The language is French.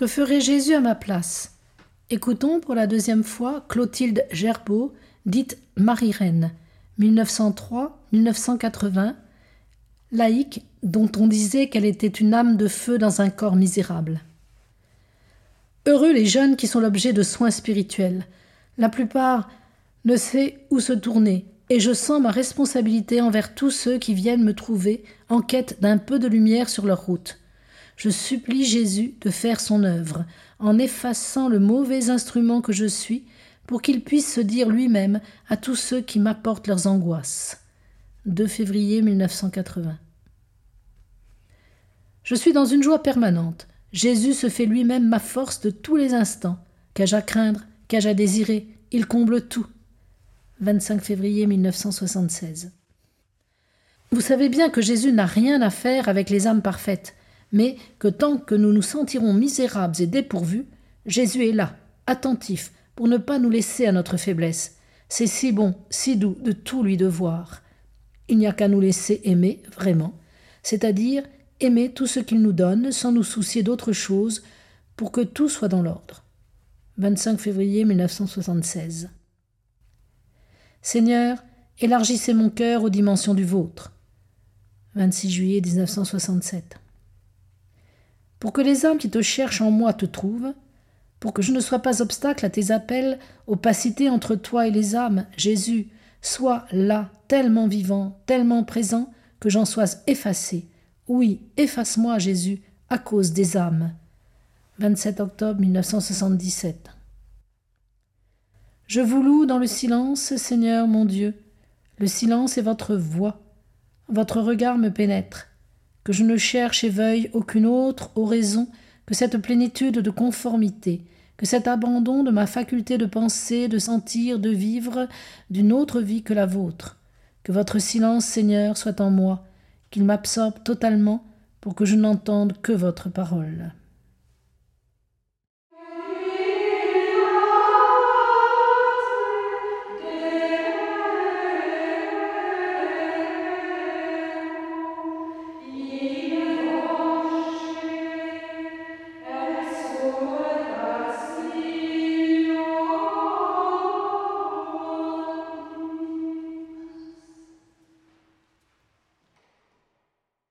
Que ferait Jésus à ma place? Écoutons pour la deuxième fois Clotilde Gerbeau, dite Marie-Reine, 1903-1980, laïque dont on disait qu'elle était une âme de feu dans un corps misérable. Heureux les jeunes qui sont l'objet de soins spirituels. La plupart ne sait où se tourner, et je sens ma responsabilité envers tous ceux qui viennent me trouver en quête d'un peu de lumière sur leur route. Je supplie Jésus de faire son œuvre, en effaçant le mauvais instrument que je suis, pour qu'il puisse se dire lui-même à tous ceux qui m'apportent leurs angoisses. 2 février 1980. Je suis dans une joie permanente. Jésus se fait lui-même ma force de tous les instants. Qu'ai-je à craindre? Qu'ai-je à désirer? Il comble tout. 25 février 1976. Vous savez bien que Jésus n'a rien à faire avec les âmes parfaites, mais que tant que nous nous sentirons misérables et dépourvus, Jésus est là, attentif, pour ne pas nous laisser à notre faiblesse. C'est si bon, si doux de tout lui devoir. Il n'y a qu'à nous laisser aimer vraiment, c'est-à-dire aimer tout ce qu'il nous donne sans nous soucier d'autre chose pour que tout soit dans l'ordre. 25 février 1976. Seigneur, élargissez mon cœur aux dimensions du vôtre. 26 juillet 1967. Pour que les âmes qui te cherchent en moi te trouvent, pour que je ne sois pas obstacle à tes appels, opacité entre toi et les âmes, Jésus, sois là, tellement vivant, tellement présent, que j'en sois effacé. Oui, efface-moi, Jésus, à cause des âmes. 27 octobre 1977. Je vous loue dans le silence, Seigneur mon Dieu. Le silence est votre voix. Votre regard me pénètre. Que je ne cherche et veuille aucune autre oraison que cette plénitude de conformité, que cet abandon de ma faculté de penser, de sentir, de vivre d'une autre vie que la vôtre. Que votre silence, Seigneur, soit en moi, qu'il m'absorbe totalement pour que je n'entende que votre parole.